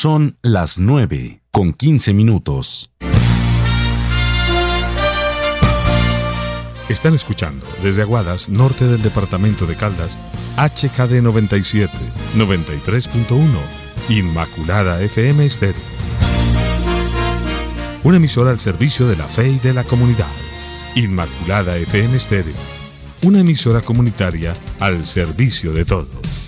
Son las 9 con 15 minutos. Están escuchando desde Aguadas, norte del departamento de Caldas, HKD 97, 93.1, Inmaculada FM Estéreo. Una emisora al servicio de la fe y de la comunidad. Inmaculada FM Estéreo. Una emisora comunitaria al servicio de todos.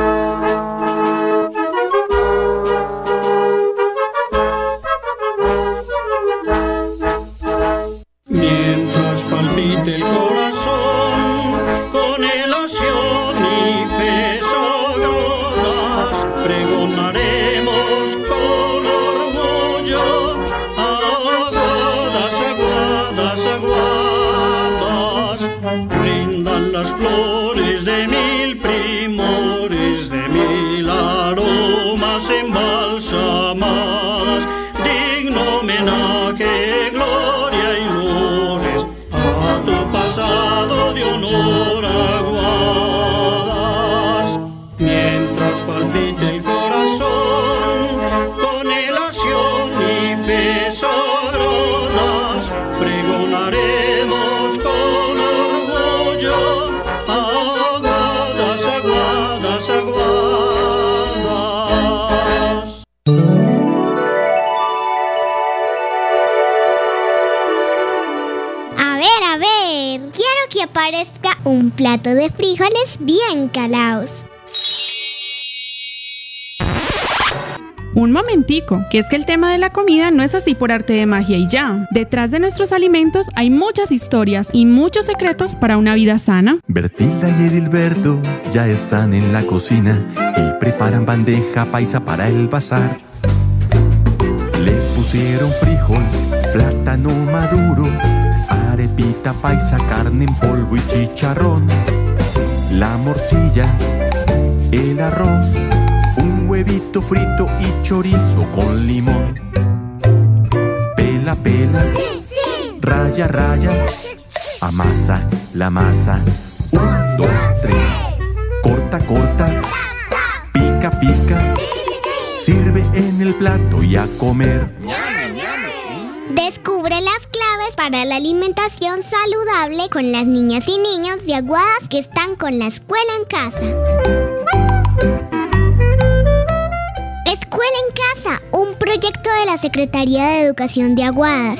Frijoles bien calaos. Un momentico, que es que el tema de la comida no es así por arte de magia y ya. Detrás de nuestros alimentos hay muchas historias y muchos secretos para una vida sana. Bertilda y Edilberto ya están en la cocina y preparan bandeja paisa para el bazar. Le pusieron frijol, plátano maduro arepita paisa, carne en polvo y chicharrón, la morcilla, el arroz, un huevito frito y chorizo con limón. Pela, pela, raya, raya, amasa la masa. Un, dos, tres, corta, corta, pica, pica, sirve en el plato y a comer. Descubre las claves para la alimentación saludable con las niñas y niños de Aguadas que están con la escuela en casa. Escuela en Casa, un proyecto de la Secretaría de Educación de Aguadas.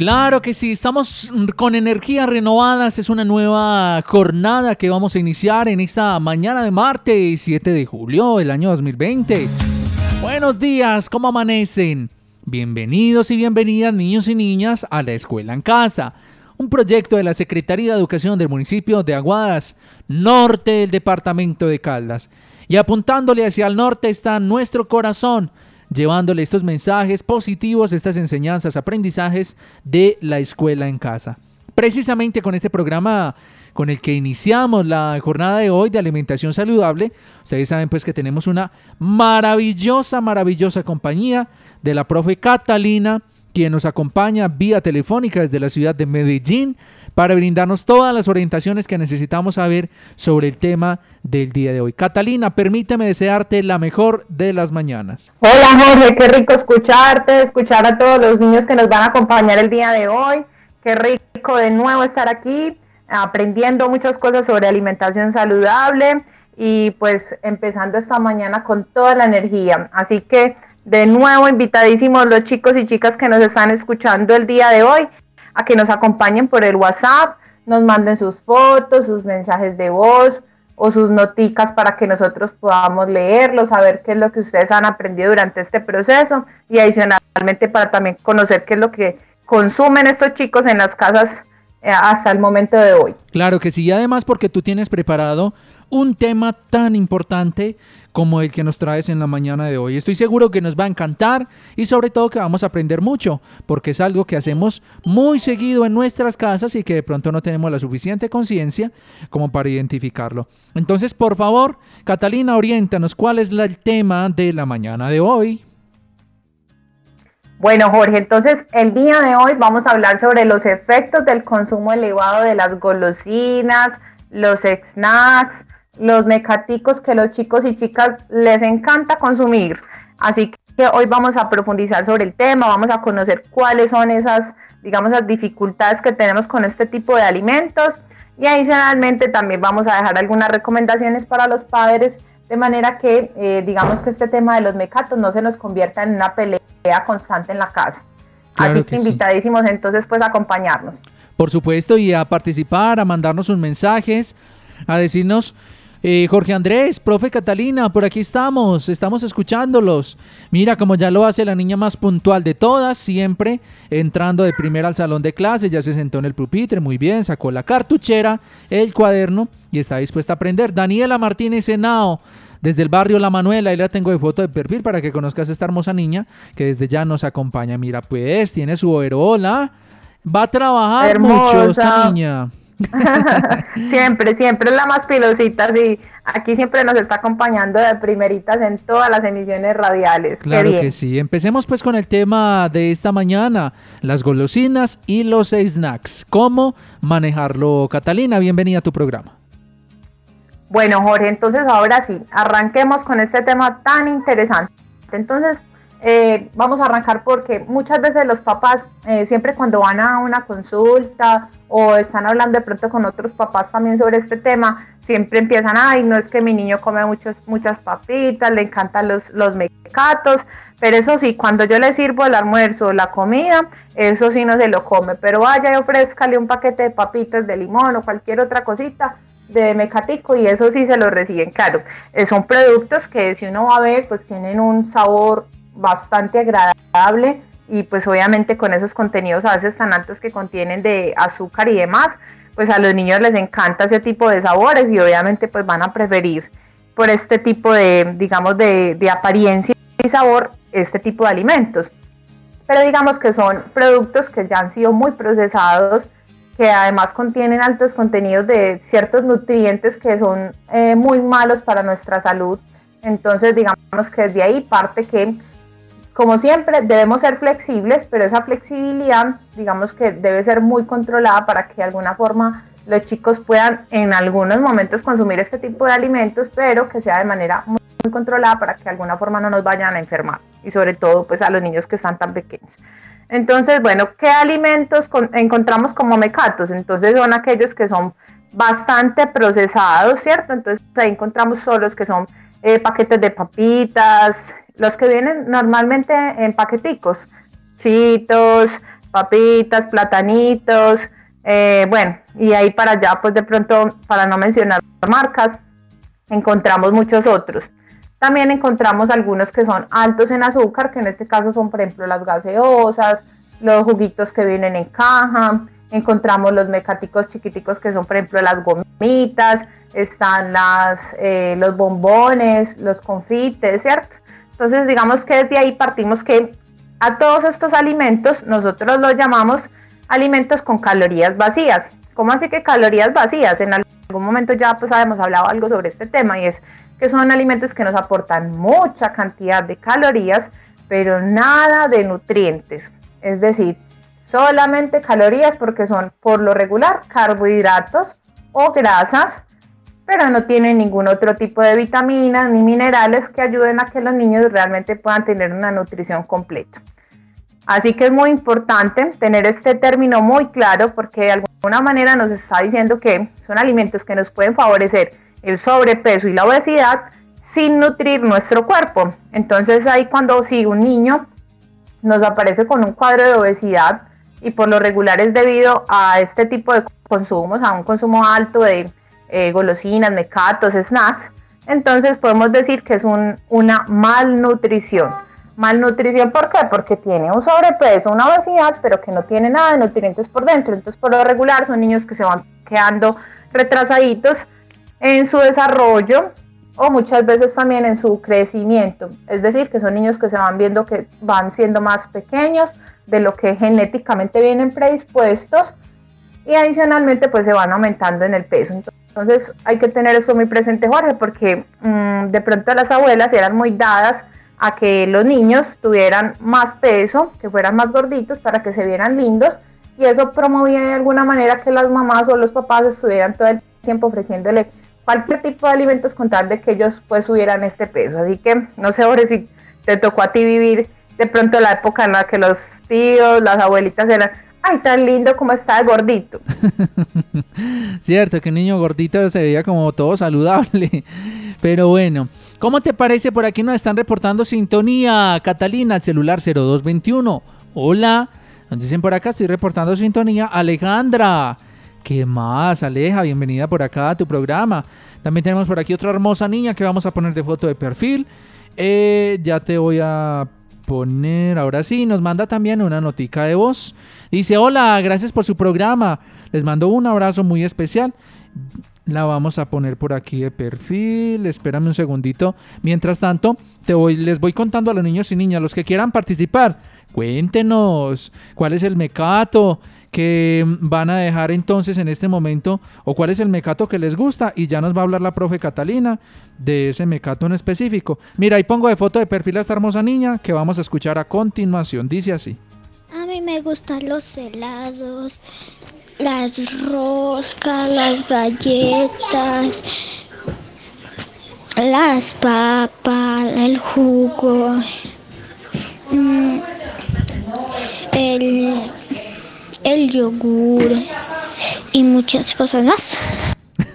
Claro que sí, estamos con energías renovadas, es una nueva jornada que vamos a iniciar en esta mañana de martes 7 de julio del año 2020. Buenos días, ¿cómo amanecen? Bienvenidos y bienvenidas niños y niñas a la escuela en casa, un proyecto de la Secretaría de Educación del municipio de Aguadas, norte del departamento de Caldas. Y apuntándole hacia el norte está nuestro corazón, llevándole estos mensajes positivos, estas enseñanzas, aprendizajes de la escuela en casa. Precisamente con este programa con el que iniciamos la jornada de hoy de alimentación saludable, ustedes saben pues que tenemos una maravillosa, maravillosa compañía de la profe Catalina, quien nos acompaña vía telefónica desde la ciudad de Medellín para brindarnos todas las orientaciones que necesitamos saber sobre el tema del día de hoy. Catalina, permíteme desearte la mejor de las mañanas. Hola Jorge, qué rico escucharte, escuchar a todos los niños que nos van a acompañar el día de hoy. Qué rico de nuevo estar aquí aprendiendo muchas cosas sobre alimentación saludable y pues empezando esta mañana con toda la energía. Así que de nuevo invitadísimos los chicos y chicas que nos están escuchando el día de hoy a que nos acompañen por el WhatsApp, nos manden sus fotos, sus mensajes de voz o sus noticas para que nosotros podamos leerlos, saber qué es lo que ustedes han aprendido durante este proceso y adicionalmente para también conocer qué es lo que consumen estos chicos en las casas eh, hasta el momento de hoy. Claro que sí, y además porque tú tienes preparado un tema tan importante como el que nos traes en la mañana de hoy. Estoy seguro que nos va a encantar y sobre todo que vamos a aprender mucho, porque es algo que hacemos muy seguido en nuestras casas y que de pronto no tenemos la suficiente conciencia como para identificarlo. Entonces, por favor, Catalina, oriéntanos cuál es el tema de la mañana de hoy. Bueno, Jorge, entonces el día de hoy vamos a hablar sobre los efectos del consumo elevado de las golosinas, los snacks, los mecaticos que los chicos y chicas les encanta consumir. Así que hoy vamos a profundizar sobre el tema, vamos a conocer cuáles son esas, digamos, las dificultades que tenemos con este tipo de alimentos y adicionalmente también vamos a dejar algunas recomendaciones para los padres de manera que eh, digamos que este tema de los mecatos no se nos convierta en una pelea constante en la casa. Así que, invitadísimos entonces pues a acompañarnos. Por supuesto y a participar, a mandarnos sus mensajes, a decirnos eh, Jorge Andrés, profe Catalina, por aquí estamos, estamos escuchándolos. Mira, como ya lo hace la niña más puntual de todas, siempre entrando de primera al salón de clases, ya se sentó en el pupitre, muy bien, sacó la cartuchera, el cuaderno y está dispuesta a aprender. Daniela Martínez Henao, desde el barrio La Manuela, ahí la tengo de foto de perfil para que conozcas a esta hermosa niña que desde ya nos acompaña. Mira, pues tiene su overola, va a trabajar mucho esta niña. siempre, siempre es la más pilosita, sí. Aquí siempre nos está acompañando de primeritas en todas las emisiones radiales. Claro que sí. Empecemos pues con el tema de esta mañana, las golosinas y los snacks. ¿Cómo manejarlo? Catalina, bienvenida a tu programa. Bueno, Jorge, entonces ahora sí, arranquemos con este tema tan interesante. Entonces, eh, vamos a arrancar porque muchas veces los papás, eh, siempre cuando van a una consulta o están hablando de pronto con otros papás también sobre este tema, siempre empiezan, ay, no es que mi niño come muchos, muchas papitas, le encantan los, los mecatos, pero eso sí, cuando yo le sirvo el almuerzo o la comida, eso sí no se lo come, pero vaya y ofrézcale un paquete de papitas de limón o cualquier otra cosita de mecatico y eso sí se lo reciben, claro. Eh, son productos que si uno va a ver, pues tienen un sabor bastante agradable y pues obviamente con esos contenidos a veces tan altos que contienen de azúcar y demás, pues a los niños les encanta ese tipo de sabores y obviamente pues van a preferir por este tipo de, digamos, de, apariencia y sabor este tipo de alimentos. Pero digamos que son productos que ya han sido muy procesados, que además contienen altos contenidos de ciertos nutrientes que son eh, muy malos para nuestra salud. Entonces digamos que desde ahí parte que como siempre, debemos ser flexibles, pero esa flexibilidad, digamos que debe ser muy controlada para que de alguna forma los chicos puedan en algunos momentos consumir este tipo de alimentos, pero que sea de manera muy, controlada para que de alguna forma no nos vayan a enfermar y sobre todo pues a los niños que están tan pequeños. Entonces, bueno, ¿qué alimentos encontramos como mecatos? Entonces son aquellos que son bastante procesados, ¿cierto? Entonces ahí encontramos solo los que son eh, paquetes de papitas, los que vienen normalmente en paqueticos, chitos, papitas, platanitos, eh, bueno, y ahí para allá, pues de pronto, para no mencionar marcas, encontramos muchos otros. También encontramos algunos que son altos en azúcar, que en este caso son, por ejemplo, las gaseosas, los juguitos que vienen en caja, encontramos los mecáticos chiquiticos que son, por ejemplo, las gomitas, están las, eh, los bombones, los confites, ¿cierto? Entonces, digamos que desde ahí partimos que a todos estos alimentos nosotros los llamamos alimentos con calorías vacías. ¿Cómo así que calorías vacías? En algún momento ya pues habíamos hablado algo sobre este tema y es que son alimentos que nos aportan mucha cantidad de calorías, pero nada de nutrientes. Es decir, solamente calorías porque son por lo regular carbohidratos o grasas pero no tienen ningún otro tipo de vitaminas ni minerales que ayuden a que los niños realmente puedan tener una nutrición completa. Así que es muy importante tener este término muy claro porque de alguna manera nos está diciendo que son alimentos que nos pueden favorecer el sobrepeso y la obesidad sin nutrir nuestro cuerpo. Entonces ahí cuando si un niño nos aparece con un cuadro de obesidad y por lo regular es debido a este tipo de consumos, a un consumo alto de eh, golosinas, mecatos, snacks, entonces podemos decir que es una malnutrición. malnutrición. ¿Por qué? Porque tiene un sobrepeso, una obesidad, pero que no tiene nada de nutrientes por dentro. Entonces, por lo regular, son niños que se van quedando retrasaditos en su desarrollo o muchas veces también en su crecimiento. Es decir, que son niños que se van viendo que van siendo más pequeños de lo que genéticamente vienen predispuestos y adicionalmente pues se van aumentando en el peso. Entonces hay que tener eso muy presente, Jorge, porque mm, de pronto las abuelas eran muy dadas a que los niños tuvieran más peso, que fueran más gorditos para que se vieran lindos y eso promovía de alguna manera que las mamás o los papás estuvieran todo el tiempo ofreciéndole cualquier tipo de alimentos con tal de que ellos pues subieran este peso. Así que no sé, Jorge, si te tocó a ti vivir de pronto la época en la que los tíos, las abuelitas eran ay, tan lindo como está gordito. Cierto, que un niño gordito se veía como todo saludable. Pero bueno, ¿cómo te parece? Por aquí nos están reportando sintonía. Catalina, celular 0221. Hola. Nos dicen por acá, estoy reportando sintonía. Alejandra. ¿Qué más, Aleja? Bienvenida por acá a tu programa. También tenemos por aquí otra hermosa niña que vamos a poner de foto de perfil. Eh, ya te voy a poner, ahora sí, nos manda también una notica de voz. Dice, hola, gracias por su programa. Les mando un abrazo muy especial. La vamos a poner por aquí de perfil. Espérame un segundito. Mientras tanto, te voy, les voy contando a los niños y niñas, los que quieran participar. Cuéntenos cuál es el mecato que van a dejar entonces en este momento o cuál es el mecato que les gusta y ya nos va a hablar la profe Catalina de ese mecato en específico. Mira, ahí pongo de foto de perfil a esta hermosa niña que vamos a escuchar a continuación. Dice así. A mí me gustan los helados, las roscas, las galletas, las papas, el jugo, mm, el el yogur y muchas cosas más.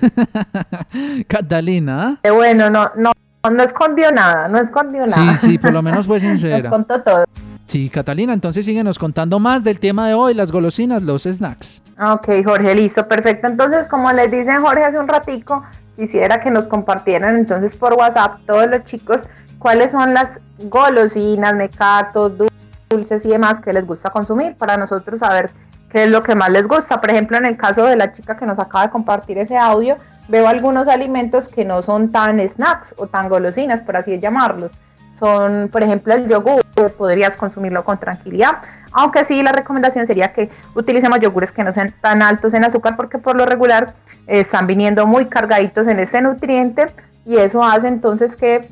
Catalina. Bueno, no, no, no escondió nada, no escondió nada. Sí, sí, por lo menos fue sincera. Nos contó todo. Sí, Catalina, entonces síguenos contando más del tema de hoy, las golosinas, los snacks. Ok, Jorge, listo, perfecto. Entonces, como les dicen Jorge hace un ratico, quisiera que nos compartieran entonces por WhatsApp todos los chicos cuáles son las golosinas, mecatos, dulces y demás que les gusta consumir para nosotros saber qué es lo que más les gusta. Por ejemplo, en el caso de la chica que nos acaba de compartir ese audio, veo algunos alimentos que no son tan snacks o tan golosinas, por así llamarlos. Son, por ejemplo, el yogur, podrías consumirlo con tranquilidad, aunque sí la recomendación sería que utilicemos yogures que no sean tan altos en azúcar porque por lo regular eh, están viniendo muy cargaditos en ese nutriente y eso hace entonces que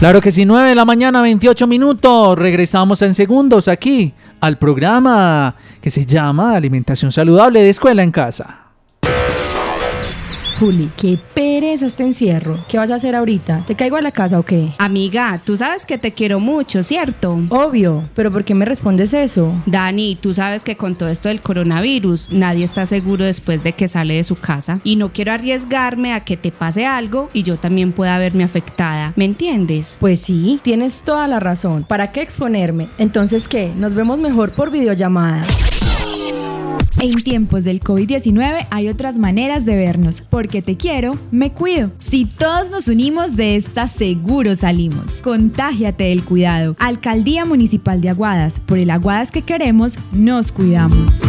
Claro que sí, 9 de la mañana, 28 minutos. Regresamos en segundos aquí al programa que se llama Alimentación Saludable de Escuela en Casa. Juli, qué pereza este encierro. ¿Qué vas a hacer ahorita? ¿Te caigo a la casa o qué? Amiga, tú sabes que te quiero mucho, ¿cierto? Obvio, pero ¿por qué me respondes eso? Dani, tú sabes que con todo esto del coronavirus nadie está seguro después de que sale de su casa y no quiero arriesgarme a que te pase algo y yo también pueda verme afectada. ¿Me entiendes? Pues sí, tienes toda la razón. ¿Para qué exponerme? Entonces, ¿qué? ¿Nos vemos mejor por videollamada? En tiempos del COVID-19 hay otras maneras de vernos. Porque te quiero, me cuido. Si todos nos unimos de esta, seguro salimos. Contágiate del cuidado. Alcaldía Municipal de Aguadas. Por el Aguadas que queremos, nos cuidamos.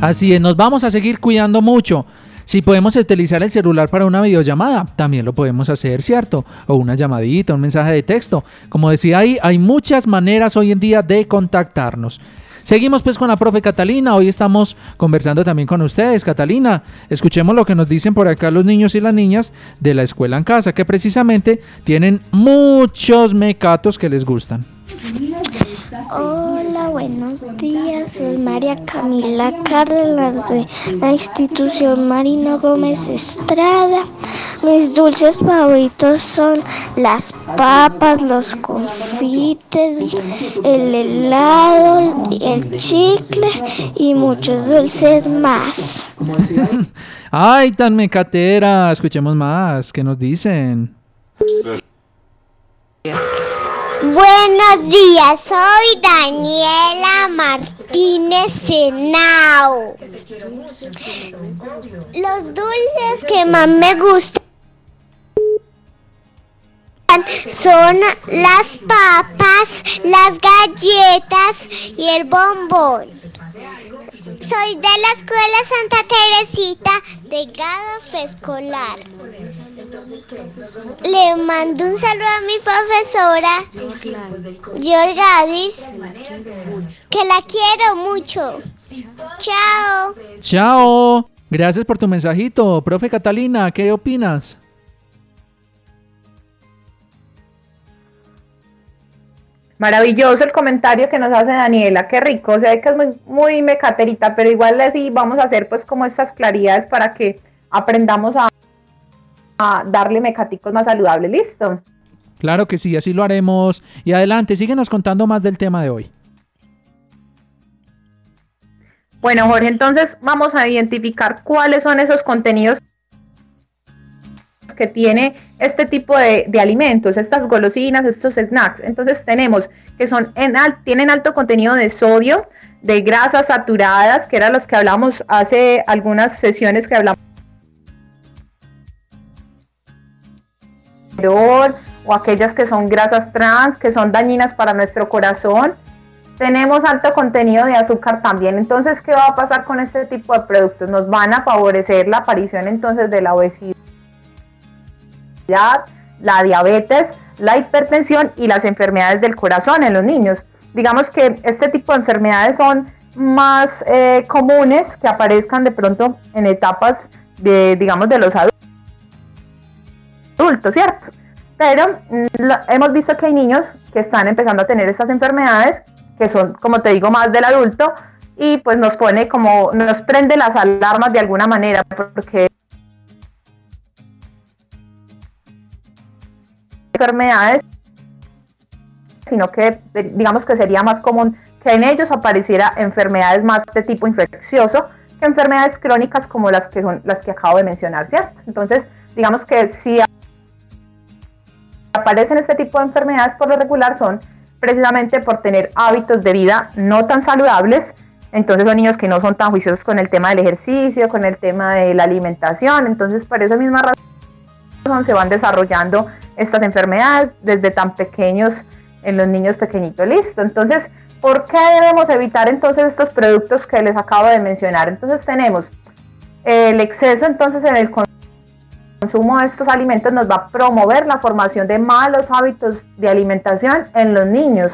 Así es, nos vamos a seguir cuidando mucho. Si podemos utilizar el celular para una videollamada, también lo podemos hacer, ¿cierto? O una llamadita, un mensaje de texto. Como decía ahí, hay muchas maneras hoy en día de contactarnos. Seguimos pues con la profe Catalina, hoy estamos conversando también con ustedes. Catalina, escuchemos lo que nos dicen por acá los niños y las niñas de la escuela en casa, que precisamente tienen muchos mecatos que les gustan. Hola, buenos días. Soy María Camila Cárdenas de la institución Marino Gómez Estrada. Mis dulces favoritos son las papas, los confites, el helado, el chicle y muchos dulces más. Ay, tan mecatera. Escuchemos más. ¿Qué nos dicen? Buenos días, soy Daniela Martínez Senao. Los dulces que más me gustan son las papas, las galletas y el bombón. Soy de la Escuela Santa Teresita de Gado Escolar. Le mando un saludo a mi profesora, Yorgadis, que la quiero mucho. Chao. Chao. Gracias por tu mensajito. Profe Catalina, ¿qué opinas? Maravilloso el comentario que nos hace Daniela, qué rico, o sea que es muy, muy mecaterita, pero igual así vamos a hacer pues como estas claridades para que aprendamos a, a darle mecaticos más saludables, ¿listo? Claro que sí, así lo haremos. Y adelante, síguenos contando más del tema de hoy. Bueno, Jorge, entonces vamos a identificar cuáles son esos contenidos que tiene este tipo de, alimentos, estas golosinas, estos snacks. Entonces tenemos que son en tienen alto contenido de sodio, de grasas saturadas, que eran los que hablamos hace algunas sesiones que hablamos o aquellas que son grasas trans, que son dañinas para nuestro corazón. Tenemos alto contenido de azúcar también. Entonces, ¿qué va a pasar con este tipo de productos? Nos van a favorecer la aparición entonces de la obesidad la diabetes, la hipertensión y las enfermedades del corazón en los niños. Digamos que este tipo de enfermedades son más eh, comunes que aparezcan de pronto en etapas de, digamos, de los adultos, ¿cierto? Pero mm, hemos visto que hay niños que están empezando a tener estas enfermedades, que son, como te digo, más del adulto, y pues nos pone como, nos prende las alarmas de alguna manera, porque enfermedades, sino que digamos que sería más común que en ellos apareciera enfermedades más de tipo infeccioso que enfermedades crónicas como las que son las que acabo de mencionar, ¿cierto? Entonces, digamos que si aparecen este tipo de enfermedades por lo regular son precisamente por tener hábitos de vida no tan saludables, entonces son niños que no son tan juiciosos con el tema del ejercicio, con el tema de la alimentación, entonces por esa misma razón se van desarrollando estas enfermedades desde tan pequeños en los niños pequeñitos. Listo. Entonces, ¿por qué debemos evitar entonces estos productos que les acabo de mencionar? Entonces tenemos el exceso entonces en el consumo de estos alimentos nos va a promover la formación de malos hábitos de alimentación en los niños.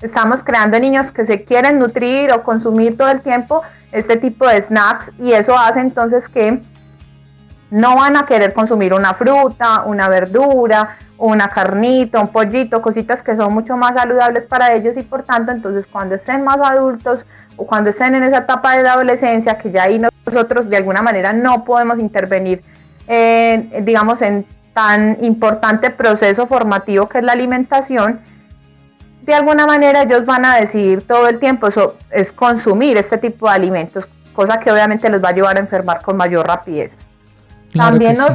Estamos creando niños que se quieren nutrir o consumir todo el tiempo este tipo de snacks y eso hace entonces que no van a querer consumir una fruta, una verdura, una carnita, un pollito, cositas que son mucho más saludables para ellos y por tanto entonces cuando estén más adultos o cuando estén en esa etapa de la adolescencia que ya ahí nosotros de alguna manera no podemos intervenir digamos en tan importante proceso formativo que es la alimentación, de alguna manera ellos van a decidir todo el tiempo eso es consumir este tipo de alimentos, cosa que obviamente les va a llevar a enfermar con mayor rapidez. También nos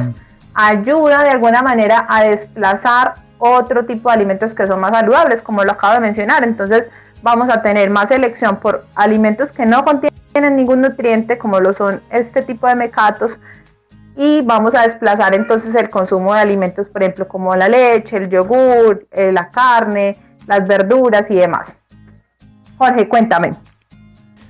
ayuda de alguna manera a desplazar otro tipo de alimentos que son más saludables, como lo acabo de mencionar. Entonces vamos a tener más elección por alimentos que no contienen ningún nutriente, como lo son este tipo de mecatos, y vamos a desplazar entonces el consumo de alimentos, por ejemplo, como la leche, el yogur, eh, la carne, las verduras y demás. Jorge, cuéntame.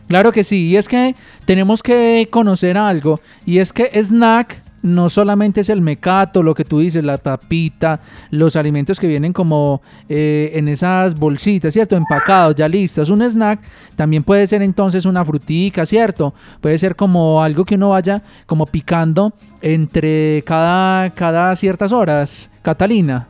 Claro que sí, y es que tenemos que conocer algo, y es que snack no solamente es el mecato, lo que tú dices, la papita, los alimentos que vienen como eh, en esas bolsitas, ¿cierto? Empacados, ya listos. Un snack también puede ser entonces una frutica, ¿cierto? Puede ser como algo que uno vaya como picando entre cada, cada ciertas horas. Catalina.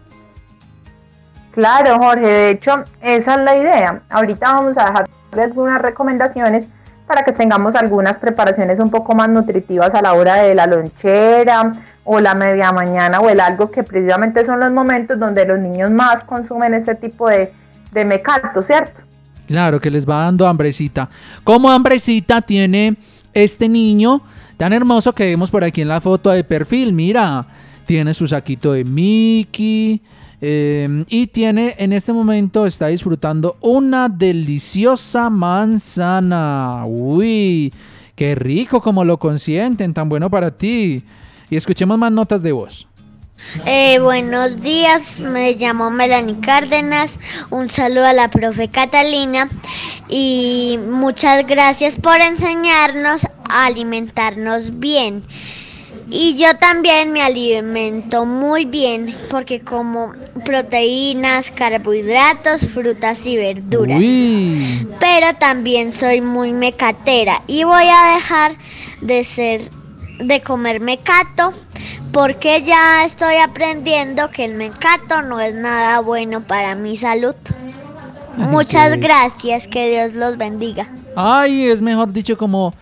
Claro, Jorge, de hecho, esa es la idea. Ahorita vamos a dejar algunas recomendaciones para que tengamos algunas preparaciones un poco más nutritivas a la hora de la lonchera o la media mañana o el algo que precisamente son los momentos donde los niños más consumen ese tipo de, de mecato, ¿cierto? Claro, que les va dando hambrecita. ¿Cómo hambrecita tiene este niño tan hermoso que vemos por aquí en la foto de perfil? Mira, tiene su saquito de Mickey, Em, y tiene en este momento, está disfrutando una deliciosa manzana. Uy, Qué rico como lo consienten, tan bueno para ti. Y escuchemos más notas de voz. Eh, buenos días, me llamo Melanie Cárdenas, un saludo a la profe Catalina y muchas gracias por enseñarnos a alimentarnos bien. Y yo también me alimento muy bien porque como proteínas, carbohidratos, frutas y verduras. Pero también soy muy mecatera y voy a dejar de ser de comer mecato porque ya estoy aprendiendo que el mecato no es nada bueno para mi salud. Muchas gracias, que Dios los bendiga. Ay, es mejor dicho como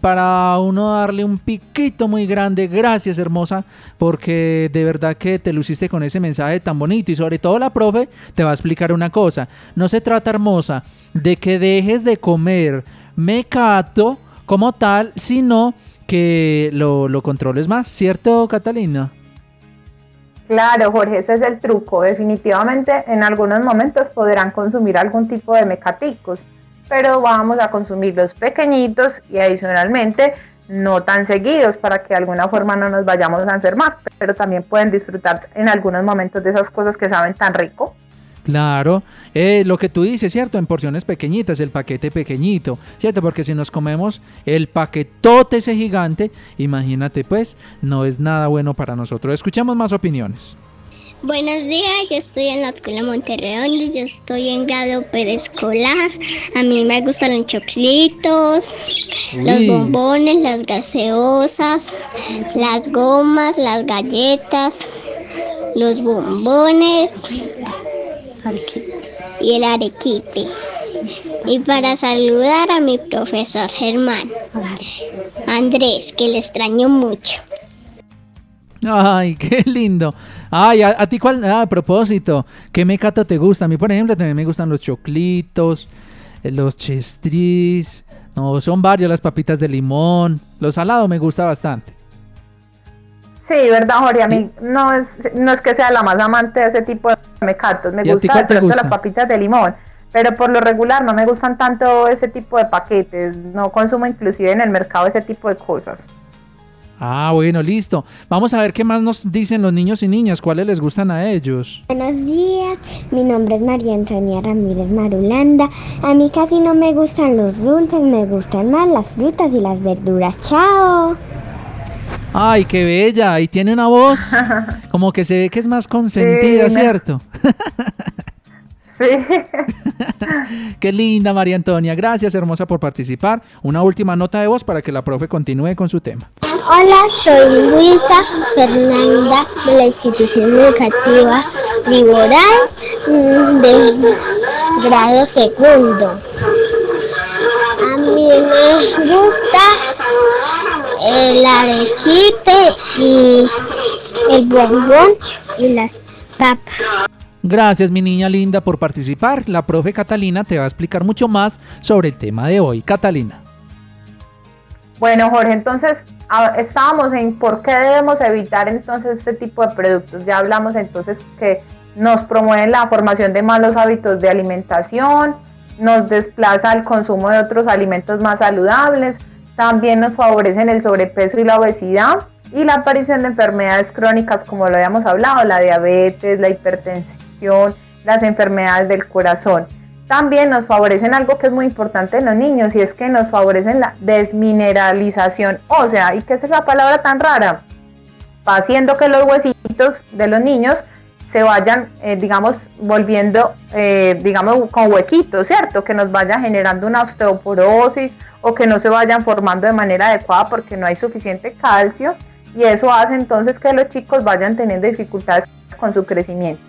para uno darle un piquito muy grande. Gracias, hermosa, porque de verdad que te luciste con ese mensaje tan bonito y sobre todo la profe te va a explicar una cosa. No se trata, hermosa, de que dejes de comer mecato como tal, sino que lo, lo controles más, ¿cierto, Catalina? Claro, Jorge, ese es el truco. Definitivamente en algunos momentos podrán consumir algún tipo de mecaticos, pero vamos a consumirlos pequeñitos y adicionalmente no tan seguidos para que de alguna forma no nos vayamos a enfermar, pero también pueden disfrutar en algunos momentos de esas cosas que saben tan rico. Claro, eh, lo que tú dices, ¿cierto? En porciones pequeñitas, el paquete pequeñito, ¿cierto? Porque si nos comemos el paquetote ese gigante, imagínate pues, no es nada bueno para nosotros. Escuchamos más opiniones. Buenos días, yo estoy en la escuela Monterredondo, yo estoy en grado preescolar. A mí me gustan los choclitos, los bombones, las gaseosas, las gomas, las galletas, los bombones, y el arequipe. Y para saludar a mi profesor Germán, Andrés, que le extraño mucho. Ay, qué lindo. Ay, a, ti cuál, ah, a propósito, ¿qué mecato te gusta? A mí, por ejemplo, también me gustan los choclitos, eh, los chestris, no, son varios, las papitas de limón, los salados me gusta bastante. Sí, verdad, Jorge. A mí no es, no es que sea la más amante de ese tipo de mecatos. Me gusta, las papitas de limón. Pero por lo regular no me gustan tanto ese tipo de paquetes. No consumo inclusive en el mercado ese tipo de cosas. Ah, bueno, listo. Vamos a ver qué más nos dicen los niños y niñas, cuáles les gustan a ellos. Buenos días, mi nombre es María Antonia Ramírez Marulanda. A mí casi no me gustan los dulces, me gustan más las frutas y las verduras. Chao. Ay, qué bella. Y tiene una voz como que se ve que es más consentida, ¿cierto? Sí. Qué linda, María Antonia. Gracias, hermosa, por participar. Una última nota de voz para que la profe continúe con su tema. Hola, soy Luisa Fernanda de la institución educativa Liboral mm, de grado segundo. A mí me gusta el arequipe y el bombón y las papas. Gracias mi niña linda por participar. La profe Catalina te va a explicar mucho más sobre el tema de hoy. Catalina. Bueno Jorge, entonces estábamos en por qué debemos evitar entonces este tipo de productos. Ya hablamos entonces que nos promueven la formación de malos hábitos de alimentación, nos desplaza el consumo de otros alimentos más saludables, también nos favorecen el sobrepeso y la obesidad y la aparición de enfermedades crónicas como lo habíamos hablado, la diabetes, la hipertensión, las enfermedades del corazón. También nos favorecen algo que es muy importante en los niños y es que nos favorecen la desmineralización ósea. ¿Y qué es esa palabra tan rara? Va haciendo que los huesitos de los niños se vayan, eh, digamos, volviendo, eh, digamos, con huequitos, ¿cierto? Que nos vaya generando una osteoporosis o que no se vayan formando de manera adecuada porque no hay suficiente calcio y eso hace entonces que los chicos vayan teniendo dificultades con su crecimiento.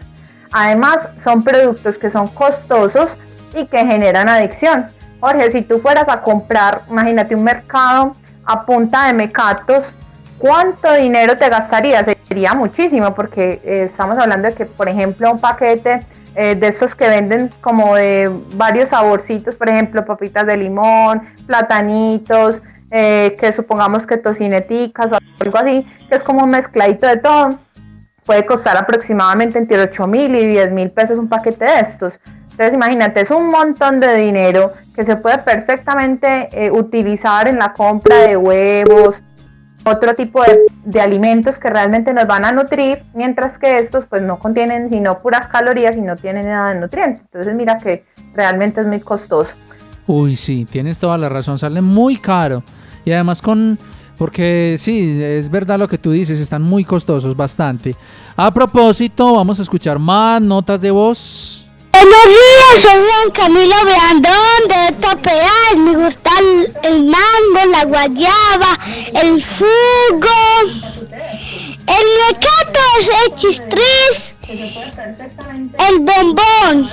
Además, son productos que son costosos y que generan adicción. Jorge, si tú fueras a comprar, imagínate un mercado a punta de mecatos, ¿cuánto dinero te gastarías? Sería muchísimo porque eh, estamos hablando de que, por ejemplo, un paquete eh, de estos que venden como de varios saborcitos, por ejemplo, papitas de limón, platanitos, eh, que supongamos que tocineticas o algo así, que es como un mezcladito de todo, puede costar aproximadamente entre 8 mil y 10 mil pesos un paquete de estos. Entonces imagínate, es un montón de dinero que se puede perfectamente eh, utilizar en la compra de huevos, otro tipo de, de, alimentos que realmente nos van a nutrir, mientras que estos pues no contienen sino puras calorías y no tienen nada de nutrientes. Entonces mira que realmente es muy costoso. Uy, sí, tienes toda la razón, sale muy caro. Y además con... Porque sí, es verdad lo que tú dices, están muy costosos, bastante. A propósito, vamos a escuchar más notas de voz. Buenos días, soy Camilo Beandón de Topeal. Me gusta el, el, mango, la guayaba, el fugo, el mecato, el chistris, el bombón.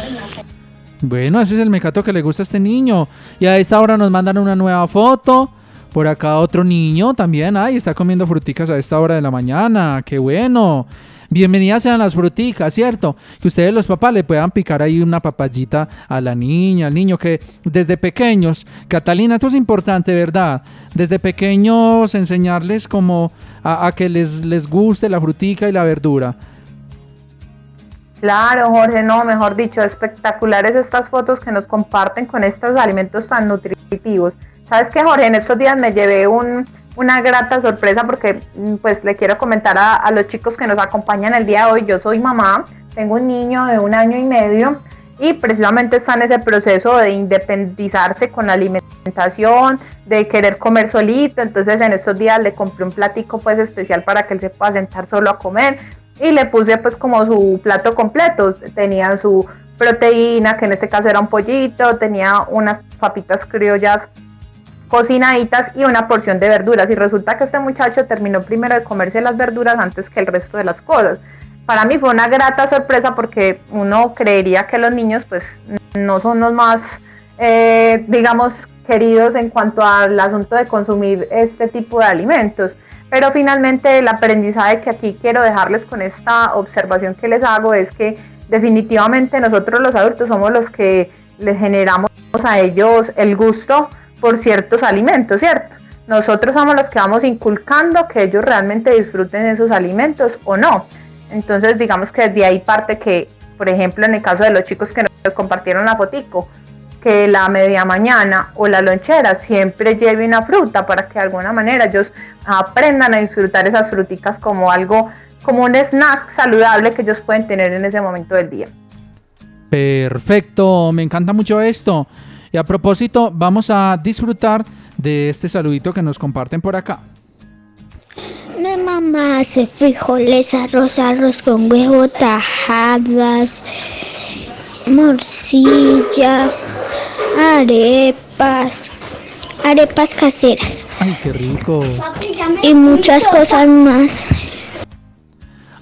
Bueno, ese es el mecato que le gusta a este niño. Y a esta hora nos mandan una nueva foto. Por acá otro niño también. Ay, está comiendo fruticas a esta hora de la mañana. Qué bueno. Bienvenidas sean las fruticas, ¿cierto? Que ustedes los papás le puedan picar ahí una papayita a la niña, al niño, que desde pequeños, Catalina, esto es importante, ¿verdad? Desde pequeños enseñarles como a, que les, les guste la frutica y la verdura. Claro, Jorge, no, mejor dicho, espectaculares estas fotos que nos comparten con estos alimentos tan nutritivos. ¿Sabes qué, Jorge? En estos días me llevé un, una grata sorpresa porque pues le quiero comentar a, los chicos que nos acompañan el día de hoy. Yo soy mamá, tengo un niño de un año y medio y precisamente está en ese proceso de independizarse con la alimentación, de querer comer solito. Entonces en estos días le compré un platico pues especial para que él se pueda sentar solo a comer y le puse pues como su plato completo. Tenía su proteína, que en este caso era un pollito, tenía unas papitas criollas cocinaditas y una porción de verduras. Y resulta que este muchacho terminó primero de comerse las verduras antes que el resto de las cosas. Para mí fue una grata sorpresa porque uno creería que los niños pues no son los más, eh, digamos, queridos en cuanto al asunto de consumir este tipo de alimentos. Pero finalmente el aprendizaje que aquí quiero dejarles con esta observación que les hago es que definitivamente nosotros los adultos somos los que les generamos a ellos el gusto por ciertos alimentos, ¿cierto? Nosotros somos los que vamos inculcando que ellos realmente disfruten esos alimentos o no. Entonces, digamos que de ahí parte que, por ejemplo, en el caso de los chicos que nos compartieron la fotico, que la media mañana o la lonchera siempre lleve una fruta para que de alguna manera ellos aprendan a disfrutar esas fruticas como algo, como un snack saludable que ellos pueden tener en ese momento del día. Perfecto, me encanta mucho esto. Y a propósito, vamos a disfrutar de este saludito que nos comparten por acá. Mi mamá hace frijoles, arroz, arroz con huevo, tajadas, morcilla, arepas, arepas caseras. Ay, qué rico. Y muchas cosas más.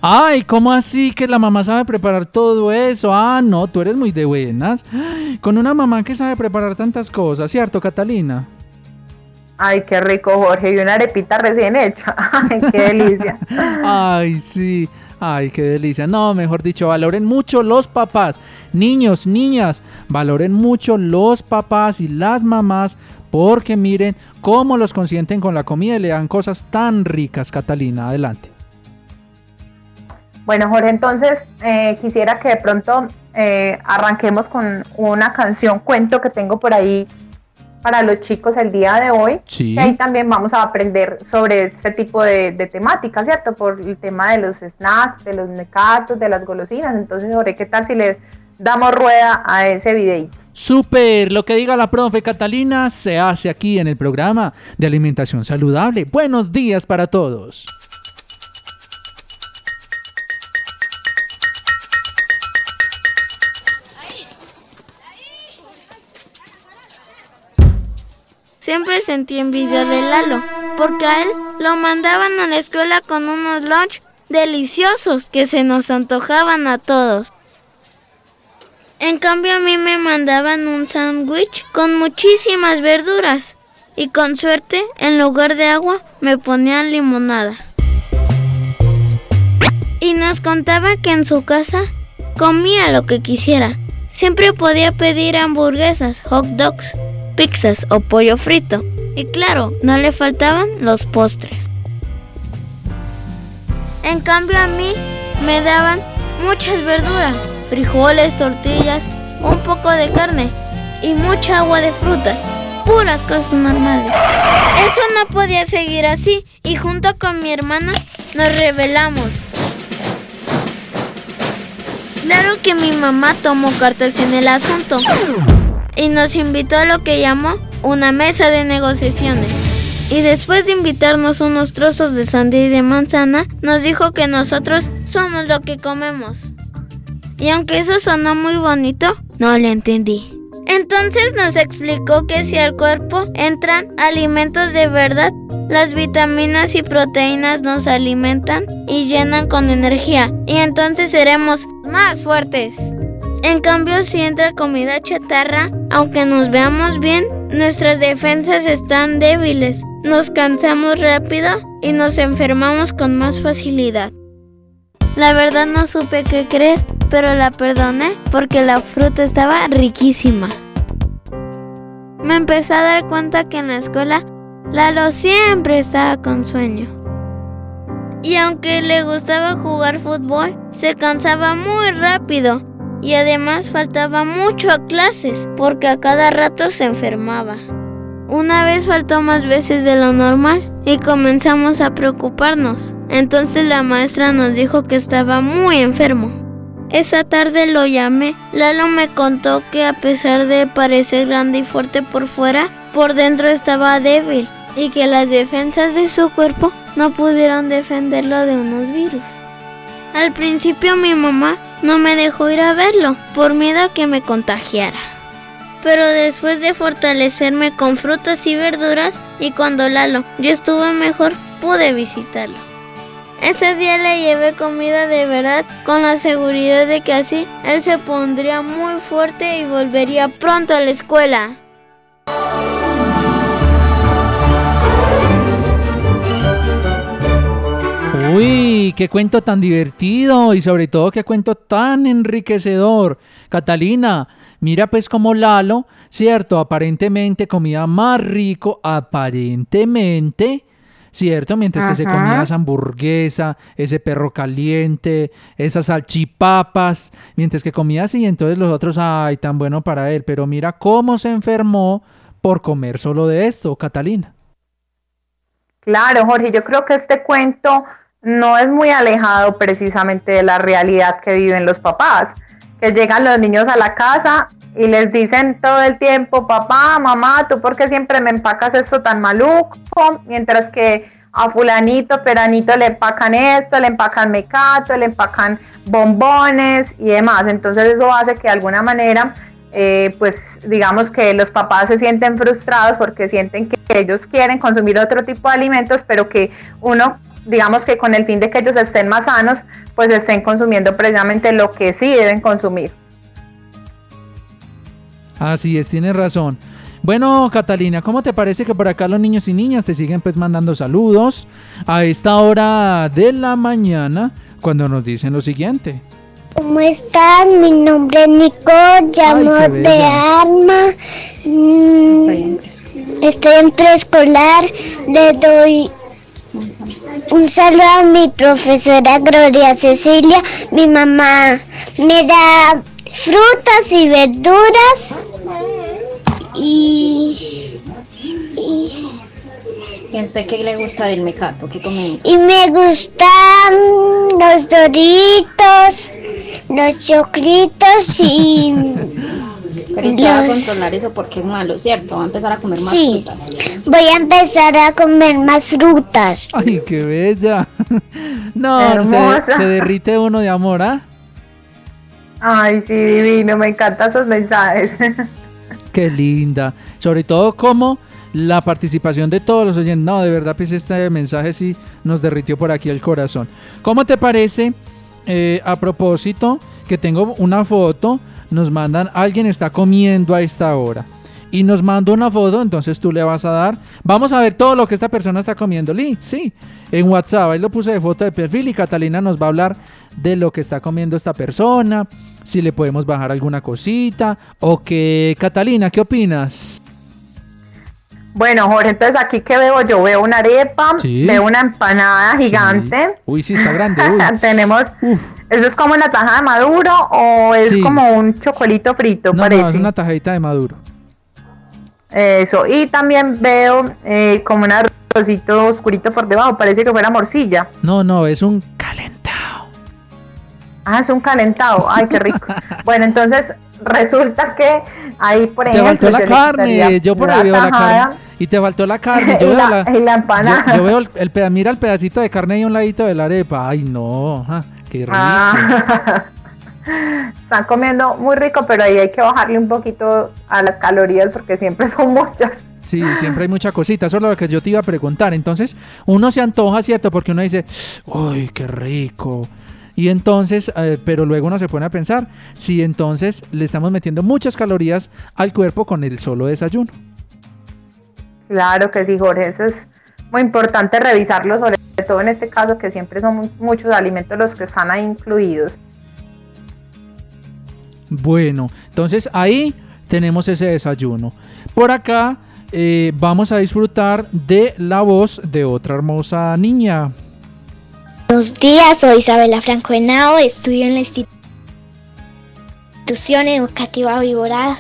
Ay, ¿cómo así que la mamá sabe preparar todo eso? Ah, no, tú eres muy de buenas. Con una mamá que sabe preparar tantas cosas, ¿cierto, Catalina? Ay, qué rico, Jorge. Y una arepita recién hecha. Ay, qué delicia. Ay, sí. Ay, qué delicia. No, mejor dicho, valoren mucho los papás. Niños, niñas, valoren mucho los papás y las mamás porque miren cómo los consienten con la comida y le dan cosas tan ricas. Catalina, adelante. Bueno, Jorge, entonces eh, quisiera que de pronto eh, arranquemos con una canción, cuento que tengo por ahí para los chicos el día de hoy. Sí. Y ahí también vamos a aprender sobre este tipo de, de temática, ¿cierto? Por el tema de los snacks, de los mecatos, de las golosinas. Entonces, Jorge, ¿qué tal si le damos rueda a ese videito? Super, lo que diga la profe Catalina se hace aquí en el programa de alimentación saludable. Buenos días para todos. Siempre sentí envidia de Lalo, porque a él lo mandaban a la escuela con unos lunch deliciosos que se nos antojaban a todos. En cambio a mí me mandaban un sándwich con muchísimas verduras y con suerte en lugar de agua me ponían limonada. Y nos contaba que en su casa comía lo que quisiera. Siempre podía pedir hamburguesas, hot dogs, pizzas o pollo frito. Y claro, no le faltaban los postres. En cambio a mí me daban muchas verduras, frijoles, tortillas un poco de carne y mucha agua de frutas. Puras cosas normales. Eso no podía seguir así y junto con mi hermana nos rebelamos. Claro que mi mamá tomó cartas en el asunto y nos invitó a lo que llamó una mesa de negociaciones. Y después de invitarnos unos trozos de sandía y de manzana, nos dijo que nosotros somos lo que comemos. Y aunque eso sonó muy bonito, no le entendí. Entonces nos explicó que si al cuerpo entran alimentos de verdad, las vitaminas y proteínas nos alimentan y llenan con energía, y entonces seremos más fuertes. En cambio, si entra comida chatarra, aunque nos veamos bien, nuestras defensas están débiles, nos cansamos rápido y nos enfermamos con más facilidad. La verdad no supe qué creer, pero la perdoné porque la fruta estaba riquísima. Me empecé a dar cuenta que en la escuela Lalo siempre estaba con sueño. Y aunque le gustaba jugar fútbol, se cansaba muy rápido y además faltaba mucho a clases porque a cada rato se enfermaba. Una vez faltó más veces de lo normal y comenzamos a preocuparnos. Entonces la maestra nos dijo que estaba muy enfermo. Esa tarde lo llamé. Lalo me contó que a pesar de parecer grande y fuerte por fuera, por dentro estaba débil y que las defensas de su cuerpo no pudieron defenderlo de unos virus. Al principio mi mamá no me dejó ir a verlo por miedo a que me contagiara. Pero después de fortalecerme con frutas y verduras y cuando Lalo ya estuvo mejor, pude visitarlo. Ese día le llevé comida de verdad con la seguridad de que así él se pondría muy fuerte y volvería pronto a la escuela. Uy, qué cuento tan divertido y sobre todo qué cuento tan enriquecedor. Catalina, mira pues como Lalo, cierto, aparentemente comía más rico, aparentemente, cierto, mientras que se comía esa hamburguesa, ese perro caliente, esas salchipapas, mientras que comía así, entonces los otros, ay, tan bueno para él, pero mira cómo se enfermó por comer solo de esto, Catalina. Claro, Jorge, yo creo que este cuento no es muy alejado precisamente de la realidad que viven los papás, que llegan los niños a la casa y les dicen todo el tiempo, papá, mamá, ¿tú por qué siempre me empacas esto tan maluco? Mientras que a fulanito, peranito le empacan esto, le empacan mecato, le empacan bombones y demás. Entonces eso hace que de alguna manera, eh, pues digamos que los papás se sienten frustrados porque sienten que ellos quieren consumir otro tipo de alimentos, pero que uno digamos que con el fin de que ellos estén más sanos, pues estén consumiendo precisamente lo que sí deben consumir. Así es, tienes razón. Bueno, Catalina, ¿cómo te parece que por acá los niños y niñas te siguen pues mandando saludos a esta hora de la mañana cuando nos dicen lo siguiente? ¿Cómo están? Mi nombre es Nico, llamo de Alma. Mm, estoy en preescolar. Le doy un saludo a mi profesora Gloria Cecilia. Mi mamá me da frutas y verduras y, y ¿Y a usted qué le gusta del mecato? ¿Qué comemos? Y me gustan los doritos, los chocritos y... Pero usted va a controlar eso porque es malo, ¿cierto? Va a empezar a comer más Sí. frutas. Voy a empezar a comer más frutas. Ay, qué bella. No, se, se derrite uno de amor, ¿ah? Ay, sí, divino, me encantan esos mensajes. Qué linda. Sobre todo como la participación de todos los oyentes. No, de verdad, pues este mensaje sí nos derritió por aquí el corazón. ¿Cómo te parece? eh, a propósito, que tengo una foto, nos mandan, alguien está comiendo a esta hora. Y nos manda una foto, entonces tú le vas a dar. Vamos a ver todo lo que esta persona está comiendo. Lee, sí, en WhatsApp. Ahí lo puse de foto de perfil y Catalina nos va a hablar de lo que está comiendo esta persona. Si le podemos bajar alguna cosita. O que, Catalina, ¿qué opinas? Bueno, Jorge, entonces aquí que veo yo, veo una arepa, Sí. veo una empanada gigante. Uy, sí, está grande. uy. Tenemos, ¿Eso es como una taja de maduro o es Sí. como un chocolito frito? No, parece. no, es una tajadita de maduro. Eso, y también veo eh, como un arrocito oscurito por debajo, parece que fuera morcilla. No, no, es un Ah, es un calentado, ay, qué rico. bueno, entonces resulta que ahí, por Te ejemplo... faltó la carne, yo por ahí veo la carne. Y te faltó la carne. Yo veo la, empanada. yo, yo veo el, el mira el pedacito de carne ahí a un ladito de la arepa. Ay, no, ah, qué rico. Ah. Están comiendo muy rico, pero ahí hay que bajarle un poquito a las calorías porque siempre son muchas. Sí, siempre hay mucha cosita. Eso es lo que yo te iba a preguntar. Entonces, uno se antoja, ¿cierto? Porque uno dice, ¡ay, qué rico! Y entonces, eh, pero luego uno se pone a pensar si entonces le estamos metiendo muchas calorías al cuerpo con el solo desayuno. Claro que sí, Jorge, eso es muy importante revisarlo, sobre todo en este caso que siempre son mu- muchos alimentos los que están ahí incluidos. Bueno, entonces ahí tenemos ese desayuno. Por acá eh, vamos a disfrutar de la voz de otra hermosa niña. Buenos días, soy Isabela Franco Henao, estudio en la institución educativa Viborada.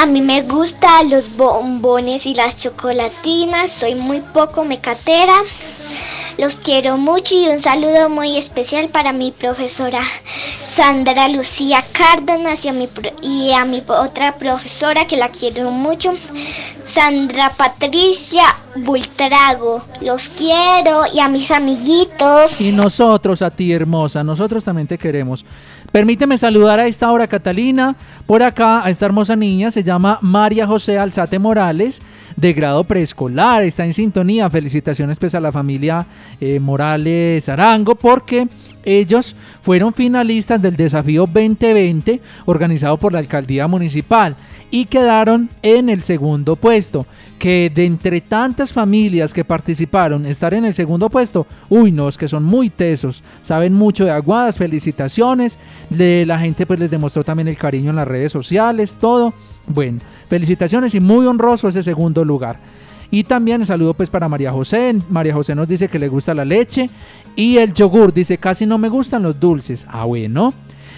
A mí me gustan los bombones y las chocolatinas, soy muy poco mecatera. Los quiero mucho y un saludo muy especial para mi profesora Sandra Lucía Cárdenas y a mi, y a mi otra profesora que la quiero mucho, Sandra Patricia Bultrago. Los quiero y a mis amiguitos. Y nosotros a ti, hermosa, nosotros también te queremos. Permíteme saludar a esta hora, Catalina. Por acá, a esta hermosa niña se llama María José Alzate Morales, de grado preescolar. Está en sintonía. Felicitaciones pues a la familia eh, Morales Arango, porque ellos fueron finalistas del desafío 2020 organizado por la alcaldía municipal y quedaron en el segundo puesto. Que de entre tantas familias que participaron, estar en el segundo puesto, uy, no, es que son muy tesos, saben mucho de aguadas, felicitaciones. De la gente pues les demostró también el cariño en las redes sociales, todo. Bueno, felicitaciones y muy honroso ese segundo lugar. Y también saludo pues para María José. María José nos dice que le gusta la leche y el yogur. Dice casi no me gustan los dulces. Ah, bueno.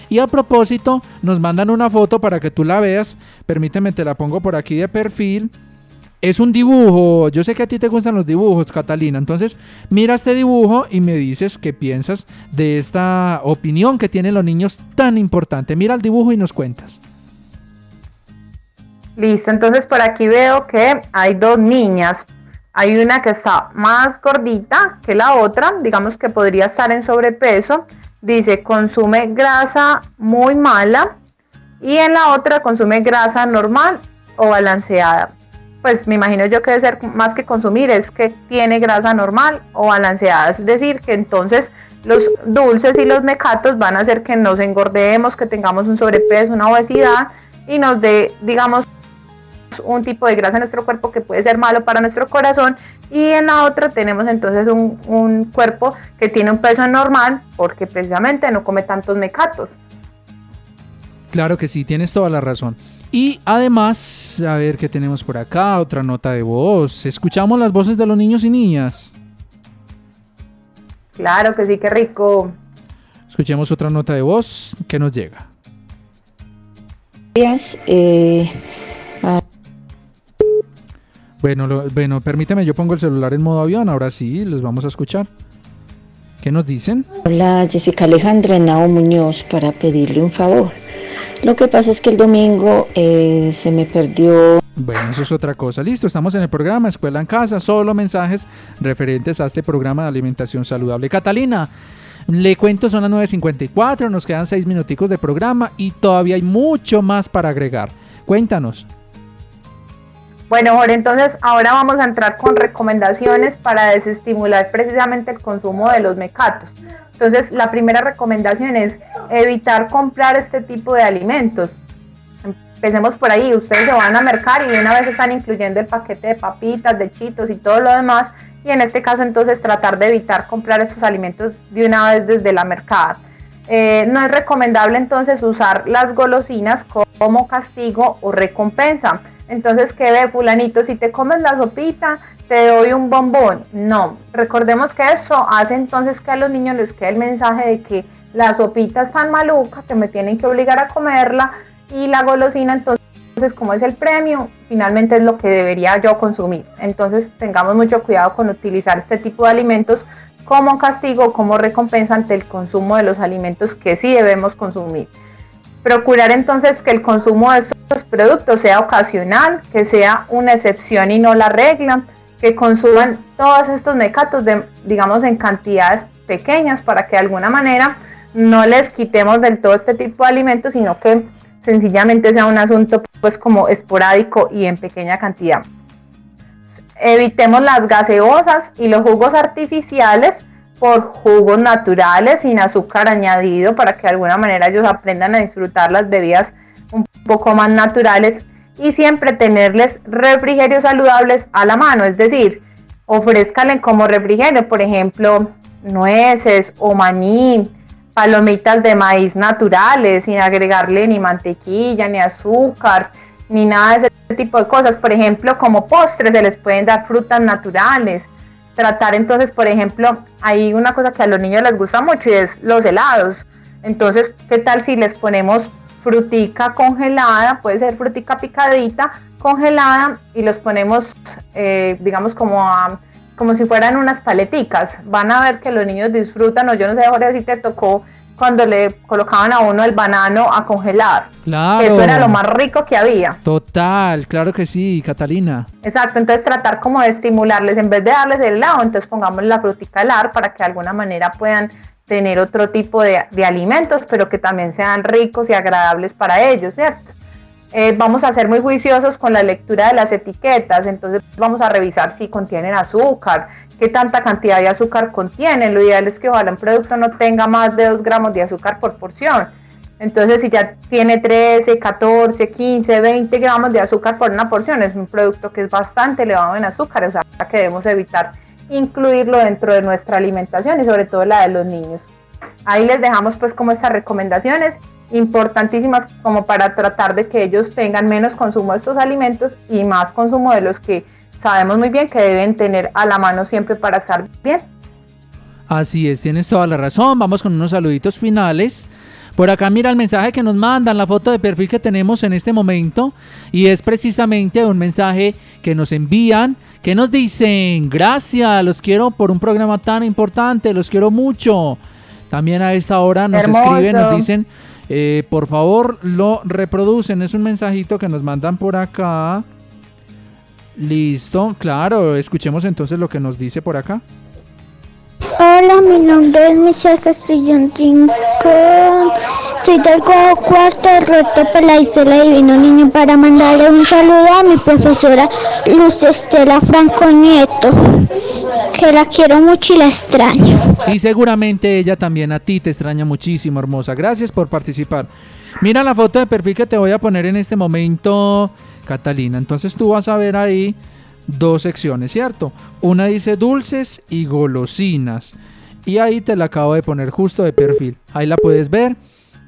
Y a propósito, nos mandan una foto para que tú la veas. Permíteme, te la pongo por aquí de perfil. Es un dibujo. Yo sé que a ti te gustan los dibujos, Catalina. Entonces, mira este dibujo y me dices qué piensas de esta opinión que tienen los niños tan importante. Mira el dibujo y nos cuentas. Listo, entonces por aquí veo que hay dos niñas. Hay una que está más gordita que la otra, digamos que podría estar en sobrepeso. Dice, consume grasa muy mala. Y en la otra consume grasa normal o balanceada. Pues me imagino yo que debe ser más que consumir, es que tiene grasa normal o balanceada. Es decir, que entonces los dulces y los mecatos van a hacer que nos engordemos, que tengamos un sobrepeso, una obesidad y nos dé, digamos, un tipo de grasa en nuestro cuerpo que puede ser malo para nuestro corazón y en la otra tenemos entonces un, un cuerpo que tiene un peso normal porque precisamente no come tantos mecatos. Claro que sí, tienes toda la razón. Y además, a ver qué tenemos por acá, otra nota de voz. Escuchamos las voces de los niños y niñas. Claro que sí, qué rico. Escuchemos otra nota de voz que nos llega. días. eh, ah, Bueno, lo- bueno, permíteme, yo pongo el celular en modo avión, ahora sí, los vamos a escuchar. ¿Qué nos dicen? Hola, Jessica Alejandra Henao Muñoz para pedirle un favor. Lo que pasa es que el domingo eh, se me perdió Bueno, eso es otra cosa. Listo, estamos en el programa Escuela en Casa, solo mensajes referentes a este programa de alimentación saludable. Catalina, le cuento, son las 9.54, nos quedan 6 minuticos de programa y todavía hay mucho más para agregar. Cuéntanos. Bueno, Jorge, entonces ahora vamos a entrar con recomendaciones para desestimular precisamente el consumo de los mecatos. Entonces, la primera recomendación es evitar comprar este tipo de alimentos. Empecemos por ahí, ustedes se van a mercar y de una vez están incluyendo el paquete de papitas, de chitos y todo lo demás. Y en este caso, entonces, tratar de evitar comprar estos alimentos de una vez desde la mercada. Eh, no es recomendable entonces usar las golosinas como castigo o recompensa. Entonces, ¿qué ve fulanito? Si te comes la sopita, te doy un bombón. No, recordemos que eso hace entonces que a los niños les quede el mensaje de que la sopita es tan maluca que me tienen que obligar a comerla y la golosina entonces como es el premio, finalmente es lo que debería yo consumir. Entonces tengamos mucho cuidado con utilizar este tipo de alimentos como castigo, como recompensa ante el consumo de los alimentos que sí debemos consumir. Procurar entonces que el consumo de estos productos sea ocasional, que sea una excepción y no la regla, que consuman todos estos mecatos, digamos, en cantidades pequeñas para que de alguna manera no les quitemos del todo este tipo de alimentos, sino que sencillamente sea un asunto pues como esporádico y en pequeña cantidad. Evitemos las gaseosas y los jugos artificiales por jugos naturales sin azúcar añadido para que de alguna manera ellos aprendan a disfrutar las bebidas un poco más naturales y siempre tenerles refrigerios saludables a la mano, es decir, ofrezcanle como refrigerio, por ejemplo, nueces o maní, palomitas de maíz naturales, sin agregarle ni mantequilla, ni azúcar, ni nada de ese tipo de cosas. Por ejemplo, como postres se les pueden dar frutas naturales. Tratar entonces, por ejemplo, hay una cosa que a los niños les gusta mucho y es los helados. Entonces, ¿qué tal si les ponemos frutica congelada? Puede ser frutica picadita, congelada, y los ponemos, eh, digamos, como como si fueran unas paleticas. Van a ver que los niños disfrutan, o yo no sé, Jorge, si te tocó cuando le colocaban a uno el banano a congelar. Claro. Eso era lo más rico que había. Total, claro que sí, Catalina. Exacto, entonces tratar como de estimularles, en vez de darles el helado, entonces pongamos la frutica helar para que de alguna manera puedan tener otro tipo de, de alimentos, pero que también sean ricos y agradables para ellos, ¿cierto? Eh, vamos a ser muy juiciosos con la lectura de las etiquetas, entonces vamos a revisar si contienen azúcar, qué tanta cantidad de azúcar contienen. Lo ideal es que ojalá un producto no tenga más de 2 gramos de azúcar por porción. Entonces, si ya tiene 13, 14, 15, 20 gramos de azúcar por una porción, es un producto que es bastante elevado en azúcar, o sea, que debemos evitar incluirlo dentro de nuestra alimentación y sobre todo la de los niños. Ahí les dejamos pues como estas recomendaciones importantísimas como para tratar de que ellos tengan menos consumo de estos alimentos y más consumo de los que sabemos muy bien que deben tener a la mano siempre para estar bien. Así es, tienes toda la razón. Vamos con unos saluditos finales. Por acá mira el mensaje que nos mandan, la foto de perfil que tenemos en este momento. Y es precisamente un mensaje que nos envían, que nos dicen, gracias, los quiero por un programa tan importante, los quiero mucho. También a esta hora nos escriben, nos dicen, eh, por favor, lo reproducen. Es un mensajito que nos mandan por acá. Listo, claro. Escuchemos entonces lo que nos dice por acá. Hola, mi nombre es Michelle Castrillón Rincón. Soy del cuarto Roto Pelaizela Divino Niño para mandarle un saludo a mi profesora Luz Estela Franco Nieto, que la quiero mucho y la extraño. Y seguramente ella también a ti te extraña muchísimo, hermosa. Gracias por participar. Mira la foto de perfil que te voy a poner en este momento, Catalina. Entonces tú vas a ver ahí dos secciones, ¿cierto? Una dice dulces y golosinas. Y ahí te la acabo de poner justo de perfil. Ahí la puedes ver.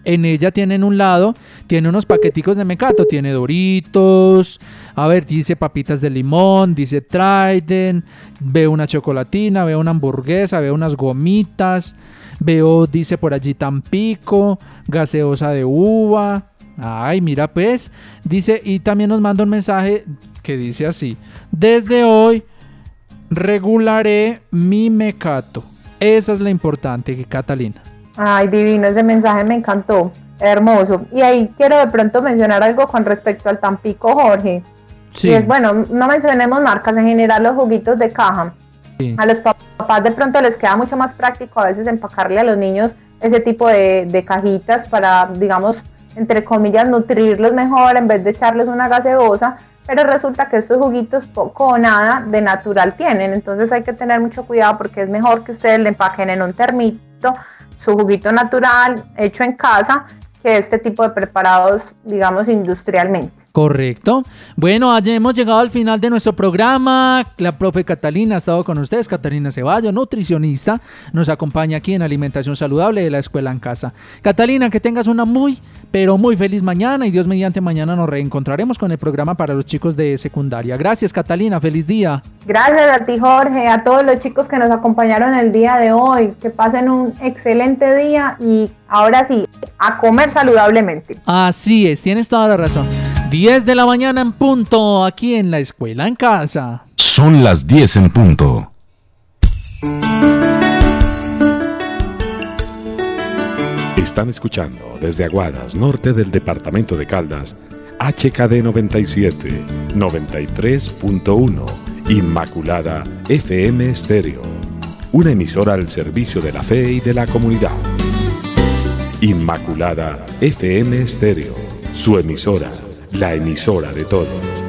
En ella tiene en un lado, tiene unos paqueticos de mecato, tiene doritos, a ver, dice papitas de limón, dice Trident, veo una chocolatina, veo una hamburguesa, veo unas gomitas, veo, dice por allí Tampico, gaseosa de uva. Ay, mira pues, dice, y también nos manda un mensaje que dice así, desde hoy regularé mi mecato. Esa es la importante, Catalina. Ay, divino, ese mensaje me encantó. Hermoso. Y ahí quiero de pronto mencionar algo con respecto al Tampico, Jorge. Sí. Y es bueno, no mencionemos marcas, en general los juguitos de caja. A los papás de pronto les queda mucho más práctico a veces empacarle a los niños ese tipo de, de cajitas para, digamos, entre comillas, nutrirlos mejor en vez de echarles una gaseosa pero resulta que estos juguitos poco o nada de natural tienen, entonces hay que tener mucho cuidado porque es mejor que ustedes le empaquen en un termito su juguito natural hecho en casa que este tipo de preparados, digamos, industrialmente. Correcto. Bueno, hemos llegado al final de nuestro programa. La profe Catalina ha estado con ustedes, Catalina Ceballos, nutricionista, nos acompaña aquí en Alimentación Saludable de la Escuela en Casa. Catalina, que tengas una muy, pero muy feliz mañana y Dios mediante mañana nos reencontraremos con el programa para los chicos de secundaria. Gracias, Catalina, feliz día. Gracias a ti, Jorge, a todos los chicos que nos acompañaron el día de hoy. Que pasen un excelente día y ahora sí, a comer saludablemente. Así es, tienes toda la razón. 10 de la mañana en punto, aquí en la escuela en casa. Son las 10 en punto. Están escuchando desde Aguadas, norte del departamento de Caldas, HKD 97, 93.1, Inmaculada FM Estéreo. Una emisora al servicio de la fe y de la comunidad. Inmaculada FM Estéreo, su emisora la emisora de todos.